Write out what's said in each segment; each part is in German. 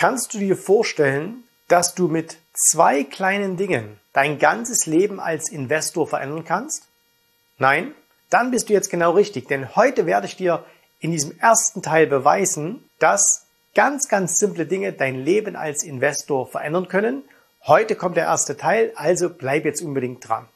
Kannst du dir vorstellen, dass du mit zwei kleinen Dingen dein ganzes Leben als Investor verändern kannst? Nein? Dann bist du jetzt genau richtig, denn heute werde ich dir in diesem ersten Teil beweisen, dass ganz, ganz simple Dinge dein Leben als Investor verändern können. Heute kommt der erste Teil, also bleib jetzt unbedingt dran.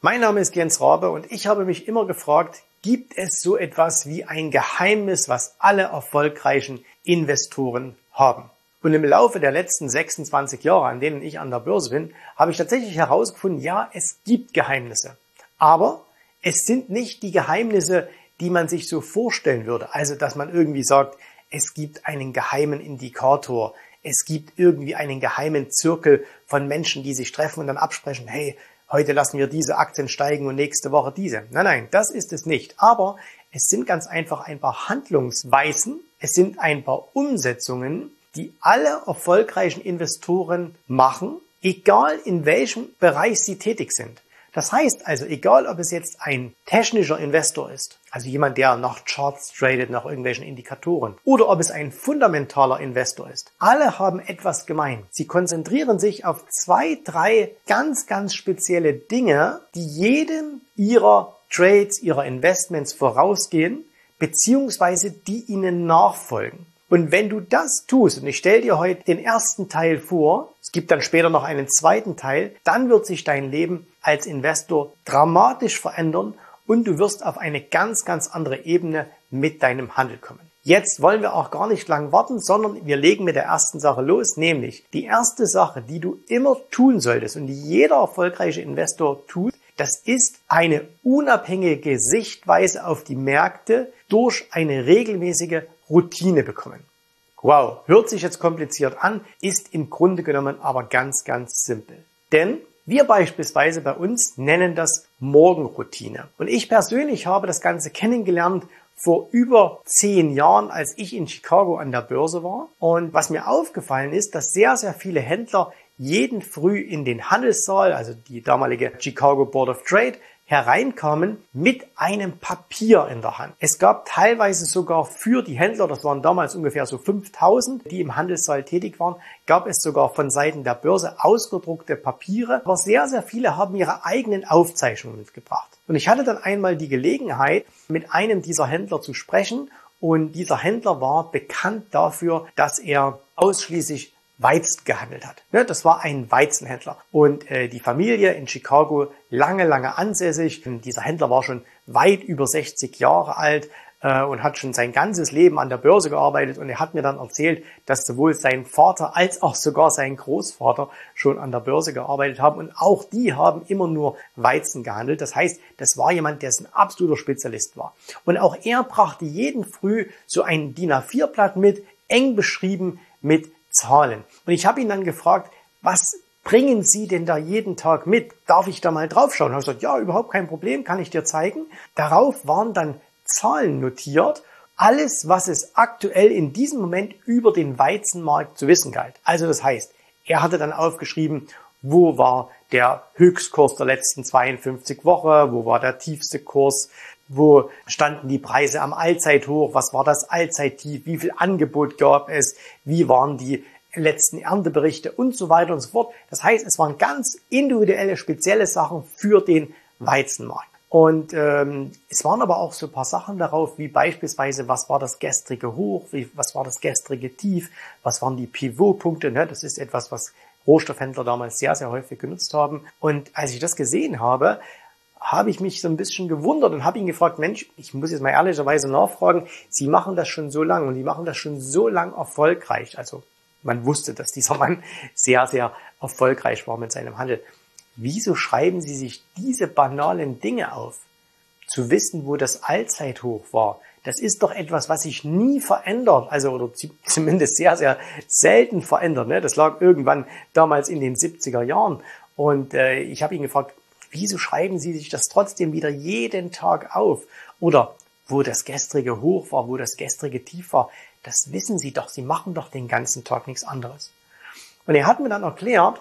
Mein Name ist Jens Rabe und ich habe mich immer gefragt, gibt es so etwas wie ein Geheimnis, was alle erfolgreichen Investoren haben? Und im Laufe der letzten 26 Jahre, an denen ich an der Börse bin, habe ich tatsächlich herausgefunden, ja, es gibt Geheimnisse. Aber es sind nicht die Geheimnisse, die man sich so vorstellen würde. Also, dass man irgendwie sagt, es gibt einen geheimen Indikator, es gibt irgendwie einen geheimen Zirkel von Menschen, die sich treffen und dann absprechen, hey, heute lassen wir diese Aktien steigen und nächste Woche diese. Nein, nein, das ist es nicht. Aber es sind ganz einfach ein paar Handlungsweisen, es sind ein paar Umsetzungen, die alle erfolgreichen Investoren machen, egal in welchem Bereich sie tätig sind. Das heißt also, egal ob es jetzt ein technischer Investor ist, also jemand, der nach Charts tradet, nach irgendwelchen Indikatoren, oder ob es ein fundamentaler Investor ist, alle haben etwas gemein. Sie konzentrieren sich auf zwei, drei ganz, ganz spezielle Dinge, die jedem ihrer Trades, ihrer Investments vorausgehen, beziehungsweise die ihnen nachfolgen. Und wenn du das tust, und ich stelle dir heute den ersten Teil vor, es gibt dann später noch einen zweiten Teil, dann wird sich dein Leben als Investor dramatisch verändern und du wirst auf eine ganz, ganz andere Ebene mit deinem Handel kommen. Jetzt wollen wir auch gar nicht lang warten, sondern wir legen mit der ersten Sache los, nämlich die erste Sache, die du immer tun solltest und die jeder erfolgreiche Investor tut, das ist eine unabhängige Sichtweise auf die Märkte durch eine regelmäßige Routine bekommen. Wow, hört sich jetzt kompliziert an, ist im Grunde genommen aber ganz, ganz simpel. Denn wir beispielsweise bei uns nennen das Morgenroutine. Und ich persönlich habe das Ganze kennengelernt vor über zehn Jahren, als ich in Chicago an der Börse war. Und was mir aufgefallen ist, dass sehr, sehr viele Händler jeden Früh in den Handelssaal, also die damalige Chicago Board of Trade, hereinkamen mit einem Papier in der Hand. Es gab teilweise sogar für die Händler, das waren damals ungefähr so 5000, die im Handelssaal tätig waren, gab es sogar von Seiten der Börse ausgedruckte Papiere. Aber sehr, sehr viele haben ihre eigenen Aufzeichnungen mitgebracht. Und ich hatte dann einmal die Gelegenheit, mit einem dieser Händler zu sprechen. Und dieser Händler war bekannt dafür, dass er ausschließlich Weizen gehandelt hat. Ne, das war ein Weizenhändler. Und äh, die Familie in Chicago lange, lange ansässig. Dieser Händler war schon weit über 60 Jahre alt äh, und hat schon sein ganzes Leben an der Börse gearbeitet. Und er hat mir dann erzählt, dass sowohl sein Vater als auch sogar sein Großvater schon an der Börse gearbeitet haben. Und auch die haben immer nur Weizen gehandelt. Das heißt, das war jemand, der ein absoluter Spezialist war. Und auch er brachte jeden Früh so ein DIN A4-Blatt mit, eng beschrieben mit Zahlen. Und ich habe ihn dann gefragt, was bringen Sie denn da jeden Tag mit? Darf ich da mal draufschauen? Er hat gesagt, ja, überhaupt kein Problem, kann ich dir zeigen. Darauf waren dann Zahlen notiert. Alles, was es aktuell in diesem Moment über den Weizenmarkt zu wissen galt. Also das heißt, er hatte dann aufgeschrieben, wo war der Höchstkurs der letzten 52 Wochen, wo war der tiefste Kurs, wo standen die Preise am Allzeithoch, was war das Allzeittief, wie viel Angebot gab es, wie waren die letzten Ernteberichte und so weiter und so fort. Das heißt, es waren ganz individuelle, spezielle Sachen für den Weizenmarkt. Und ähm, es waren aber auch so ein paar Sachen darauf, wie beispielsweise, was war das gestrige Hoch, wie, was war das gestrige Tief, was waren die Pivotpunkte. Ne? Das ist etwas, was Rohstoffhändler damals sehr, sehr häufig genutzt haben. Und als ich das gesehen habe, habe ich mich so ein bisschen gewundert und habe ihn gefragt, Mensch, ich muss jetzt mal ehrlicherweise nachfragen, Sie machen das schon so lang und die machen das schon so lang erfolgreich. Also man wusste, dass dieser Mann sehr, sehr erfolgreich war mit seinem Handel. Wieso schreiben Sie sich diese banalen Dinge auf? Zu wissen, wo das Allzeithoch war, das ist doch etwas, was sich nie verändert, also oder zumindest sehr, sehr selten verändert. Ne? Das lag irgendwann damals in den 70er Jahren. Und äh, ich habe ihn gefragt, wieso schreiben Sie sich das trotzdem wieder jeden Tag auf? Oder wo das gestrige Hoch war, wo das gestrige Tief war, das wissen Sie doch, Sie machen doch den ganzen Tag nichts anderes. Und er hat mir dann erklärt,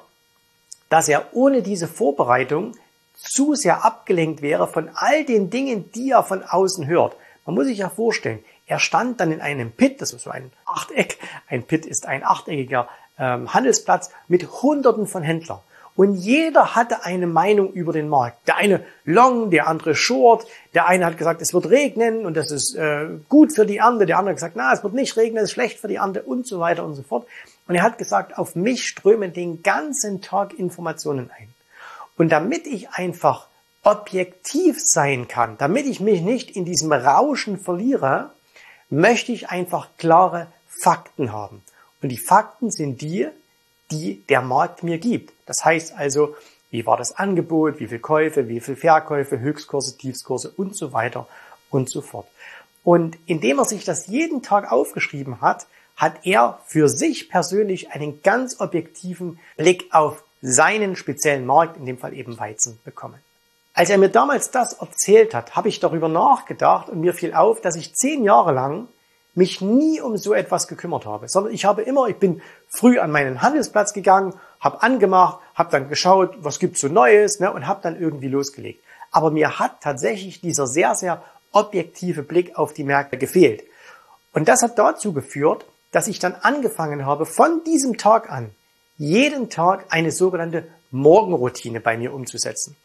dass er ohne diese Vorbereitung zu sehr abgelenkt wäre von all den Dingen, die er von außen hört. Man muss sich ja vorstellen, er stand dann in einem Pit, das ist so ein Achteck, ein Pit ist ein achteckiger ähm, Handelsplatz mit Hunderten von Händlern. Und jeder hatte eine Meinung über den Markt. Der eine long, der andere short. Der eine hat gesagt, es wird regnen und das ist äh, gut für die Ernte. Der andere hat gesagt, na, es wird nicht regnen, es ist schlecht für die Ernte und so weiter und so fort. Und er hat gesagt, auf mich strömen den ganzen Tag Informationen ein. Und damit ich einfach objektiv sein kann, damit ich mich nicht in diesem Rauschen verliere, möchte ich einfach klare Fakten haben. Und die Fakten sind die, die der Markt mir gibt. Das heißt also, wie war das Angebot, wie viel Käufe, wie viel Verkäufe, Höchstkurse, Tiefskurse und so weiter und so fort. Und indem er sich das jeden Tag aufgeschrieben hat, hat er für sich persönlich einen ganz objektiven Blick auf seinen speziellen Markt, in dem Fall eben Weizen, bekommen. Als er mir damals das erzählt hat, habe ich darüber nachgedacht und mir fiel auf, dass ich zehn Jahre lang mich nie um so etwas gekümmert habe, sondern ich habe immer, ich bin früh an meinen Handelsplatz gegangen, habe angemacht, habe dann geschaut, was gibt's so Neues ne, und habe dann irgendwie losgelegt. Aber mir hat tatsächlich dieser sehr, sehr objektive Blick auf die Märkte gefehlt. Und das hat dazu geführt, dass ich dann angefangen habe, von diesem Tag an jeden Tag eine sogenannte Morgenroutine bei mir umzusetzen.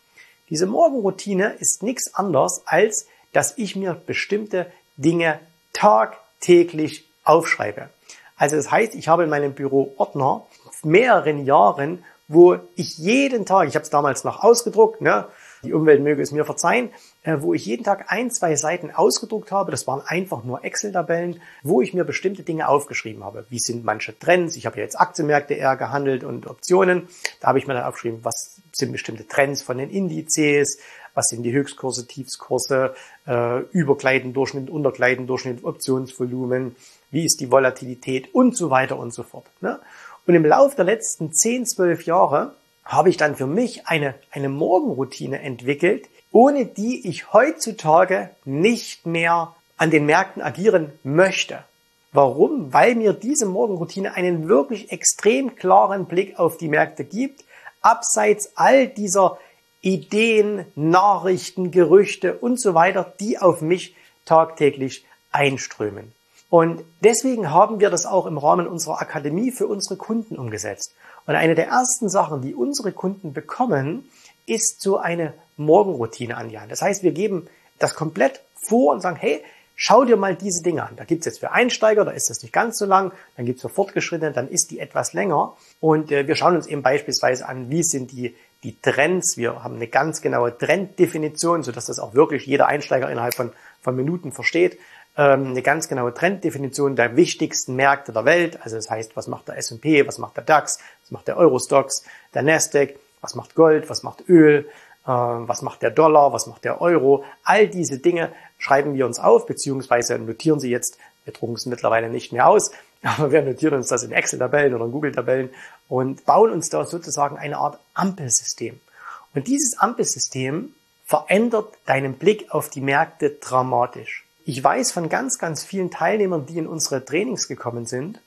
Diese Morgenroutine ist nichts anderes, als dass ich mir bestimmte Dinge Tag täglich aufschreibe. Also das heißt, ich habe in meinem Büro Ordner mehreren Jahren, wo ich jeden Tag, ich habe es damals noch ausgedruckt, ne, die Umwelt möge es mir verzeihen, äh, wo ich jeden Tag ein, zwei Seiten ausgedruckt habe. Das waren einfach nur Excel-Tabellen, wo ich mir bestimmte Dinge aufgeschrieben habe. Wie sind manche Trends? Ich habe ja jetzt Aktienmärkte eher gehandelt und Optionen. Da habe ich mir dann aufgeschrieben, was sind bestimmte Trends von den Indizes, was sind die Höchstkurse, Tiefskurse, äh, Überkleidendurchschnitt, Unterkleidendurchschnitt, Optionsvolumen, wie ist die Volatilität und so weiter und so fort. Ne? Und im Laufe der letzten 10, 12 Jahre habe ich dann für mich eine, eine Morgenroutine entwickelt, ohne die ich heutzutage nicht mehr an den Märkten agieren möchte. Warum? Weil mir diese Morgenroutine einen wirklich extrem klaren Blick auf die Märkte gibt, abseits all dieser Ideen, Nachrichten, Gerüchte und so weiter, die auf mich tagtäglich einströmen. Und deswegen haben wir das auch im Rahmen unserer Akademie für unsere Kunden umgesetzt. Und eine der ersten Sachen, die unsere Kunden bekommen, ist so eine Morgenroutine an die Hand. Das heißt, wir geben das komplett vor und sagen, hey, schau dir mal diese Dinge an. Da gibt's jetzt für Einsteiger, da ist das nicht ganz so lang, dann gibt's für Fortgeschrittene, dann ist die etwas länger. Und äh, wir schauen uns eben beispielsweise an, wie sind die die Trends. Wir haben eine ganz genaue Trenddefinition, sodass das auch wirklich jeder Einsteiger innerhalb von, von Minuten versteht. Ähm, eine ganz genaue Trenddefinition der wichtigsten Märkte der Welt. Also das heißt, was macht der S&P, was macht der DAX, was macht der Eurostox, der Nasdaq, was macht Gold, was macht Öl, äh, was macht der Dollar, was macht der Euro. All diese Dinge schreiben wir uns auf, beziehungsweise notieren sie jetzt wir drucken es mittlerweile nicht mehr aus, aber wir notieren uns das in Excel-Tabellen oder in Google-Tabellen und bauen uns da sozusagen eine Art Ampelsystem. Und dieses Ampelsystem verändert deinen Blick auf die Märkte dramatisch. Ich weiß von ganz, ganz vielen Teilnehmern, die in unsere Trainings gekommen sind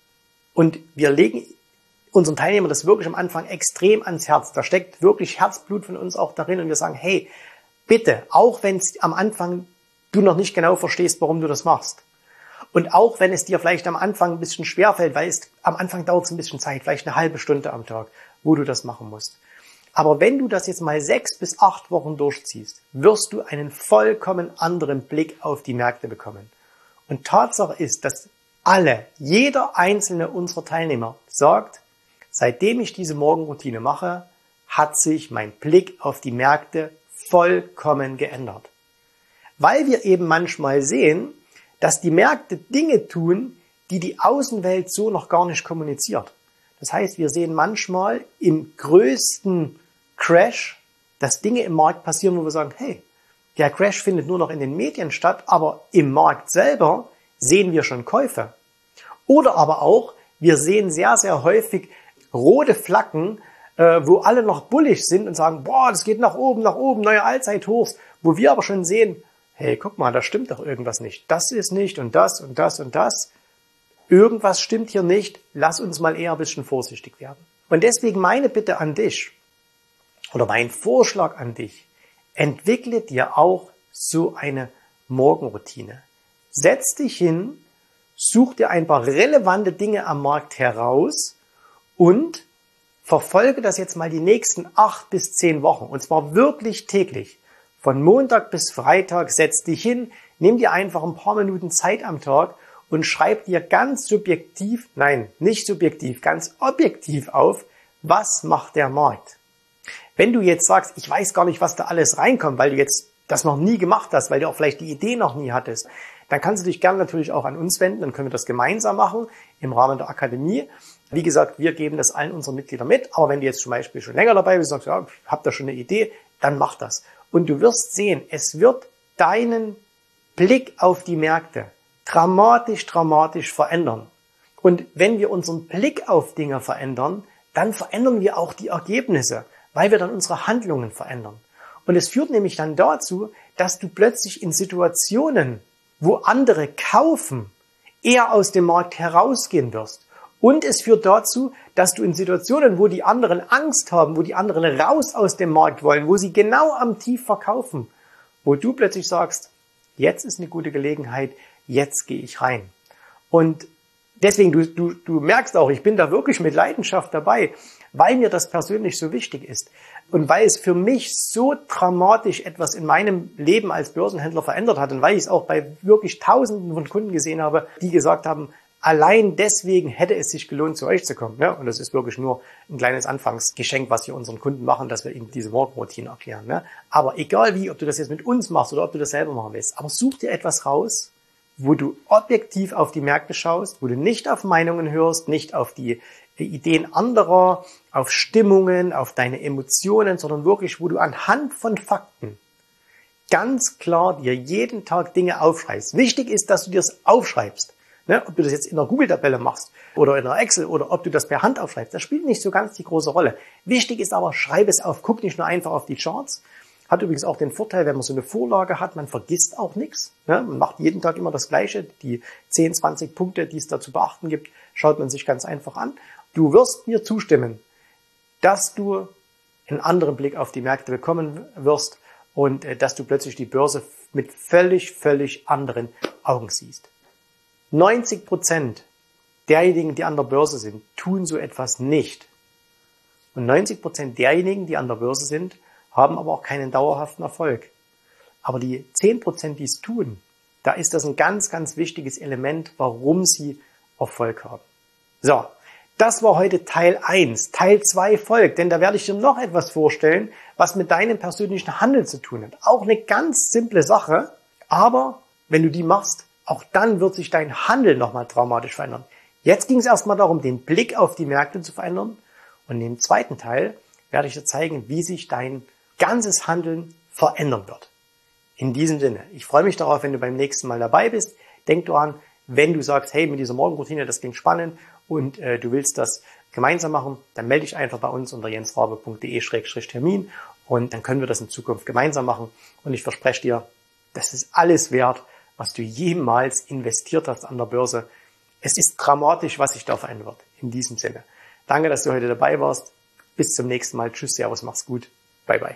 und wir legen unseren Teilnehmern das wirklich am Anfang extrem ans Herz. Da steckt wirklich Herzblut von uns auch darin und wir sagen, hey, bitte, auch wenn es am Anfang du noch nicht genau verstehst, warum du das machst, und auch wenn es dir vielleicht am Anfang ein bisschen schwerfällt, weil es am Anfang dauert es ein bisschen Zeit, vielleicht eine halbe Stunde am Tag, wo du das machen musst. Aber wenn du das jetzt mal sechs bis acht Wochen durchziehst, wirst du einen vollkommen anderen Blick auf die Märkte bekommen. Und Tatsache ist, dass alle, jeder einzelne unserer Teilnehmer sagt, seitdem ich diese Morgenroutine mache, hat sich mein Blick auf die Märkte vollkommen geändert. Weil wir eben manchmal sehen, dass die Märkte Dinge tun, die die Außenwelt so noch gar nicht kommuniziert. Das heißt, wir sehen manchmal im größten Crash, dass Dinge im Markt passieren, wo wir sagen, hey, der Crash findet nur noch in den Medien statt, aber im Markt selber sehen wir schon Käufe. Oder aber auch, wir sehen sehr, sehr häufig rote Flaggen, äh, wo alle noch bullig sind und sagen, boah, das geht nach oben, nach oben, neue Allzeithochs, wo wir aber schon sehen, hey, guck mal, da stimmt doch irgendwas nicht. Das ist nicht und das und das und das. Irgendwas stimmt hier nicht. Lass uns mal eher ein bisschen vorsichtig werden. Und deswegen meine Bitte an dich oder mein Vorschlag an dich, entwickle dir auch so eine Morgenroutine. Setz dich hin, such dir ein paar relevante Dinge am Markt heraus und verfolge das jetzt mal die nächsten acht bis zehn Wochen. Und zwar wirklich täglich. Von Montag bis Freitag setz dich hin, nimm dir einfach ein paar Minuten Zeit am Tag und schreib dir ganz subjektiv, nein, nicht subjektiv, ganz objektiv auf, was macht der Markt. Wenn du jetzt sagst, ich weiß gar nicht, was da alles reinkommt, weil du jetzt das noch nie gemacht hast, weil du auch vielleicht die Idee noch nie hattest, dann kannst du dich gerne natürlich auch an uns wenden, dann können wir das gemeinsam machen im Rahmen der Akademie. Wie gesagt, wir geben das allen unseren Mitgliedern mit, aber wenn du jetzt zum Beispiel schon länger dabei bist und sagst, ja, ich habe da schon eine Idee, dann mach das. Und du wirst sehen, es wird deinen Blick auf die Märkte dramatisch, dramatisch verändern. Und wenn wir unseren Blick auf Dinge verändern, dann verändern wir auch die Ergebnisse, weil wir dann unsere Handlungen verändern. Und es führt nämlich dann dazu, dass du plötzlich in Situationen, wo andere kaufen, eher aus dem Markt herausgehen wirst. Und es führt dazu, dass du in Situationen, wo die anderen Angst haben, wo die anderen raus aus dem Markt wollen, wo sie genau am Tief verkaufen, wo du plötzlich sagst, jetzt ist eine gute Gelegenheit, jetzt gehe ich rein. Und deswegen, du, du, du merkst auch, ich bin da wirklich mit Leidenschaft dabei, weil mir das persönlich so wichtig ist. Und weil es für mich so dramatisch etwas in meinem Leben als Börsenhändler verändert hat und weil ich es auch bei wirklich Tausenden von Kunden gesehen habe, die gesagt haben, allein deswegen hätte es sich gelohnt, zu euch zu kommen. Ja? Und das ist wirklich nur ein kleines Anfangsgeschenk, was wir unseren Kunden machen, dass wir ihnen diese Morgenroutine erklären. Ja? Aber egal wie, ob du das jetzt mit uns machst oder ob du das selber machen willst, aber such dir etwas raus, wo du objektiv auf die Märkte schaust, wo du nicht auf Meinungen hörst, nicht auf die Ideen anderer, auf Stimmungen, auf deine Emotionen, sondern wirklich, wo du anhand von Fakten ganz klar dir jeden Tag Dinge aufschreibst. Wichtig ist, dass du dir das aufschreibst. Ne? Ob du das jetzt in einer Google-Tabelle machst oder in einer Excel oder ob du das per Hand aufschreibst, das spielt nicht so ganz die große Rolle. Wichtig ist aber, schreib es auf, guck nicht nur einfach auf die Charts, hat übrigens auch den Vorteil, wenn man so eine Vorlage hat, man vergisst auch nichts. Ne? Man macht jeden Tag immer das Gleiche. Die 10, 20 Punkte, die es da zu beachten gibt, schaut man sich ganz einfach an. Du wirst mir zustimmen, dass du einen anderen Blick auf die Märkte bekommen wirst und äh, dass du plötzlich die Börse mit völlig, völlig anderen Augen siehst. 90 Prozent derjenigen, die an der Börse sind, tun so etwas nicht. Und 90 Prozent derjenigen, die an der Börse sind, haben aber auch keinen dauerhaften Erfolg. Aber die 10%, die es tun, da ist das ein ganz, ganz wichtiges Element, warum sie Erfolg haben. So, das war heute Teil 1. Teil 2 folgt, denn da werde ich dir noch etwas vorstellen, was mit deinem persönlichen Handeln zu tun hat. Auch eine ganz simple Sache, aber wenn du die machst, auch dann wird sich dein Handeln nochmal traumatisch verändern. Jetzt ging es erstmal darum, den Blick auf die Märkte zu verändern und im zweiten Teil werde ich dir zeigen, wie sich dein ganzes Handeln verändern wird. In diesem Sinne, ich freue mich darauf, wenn du beim nächsten Mal dabei bist. Denk du an, wenn du sagst, hey, mit dieser Morgenroutine, das klingt spannend und äh, du willst das gemeinsam machen, dann melde dich einfach bei uns unter jensrabe.de-termin und dann können wir das in Zukunft gemeinsam machen. Und ich verspreche dir, das ist alles wert, was du jemals investiert hast an der Börse. Es ist dramatisch, was sich da verändern wird. In diesem Sinne. Danke, dass du heute dabei warst. Bis zum nächsten Mal. Tschüss, Servus, mach's gut. Bye bye.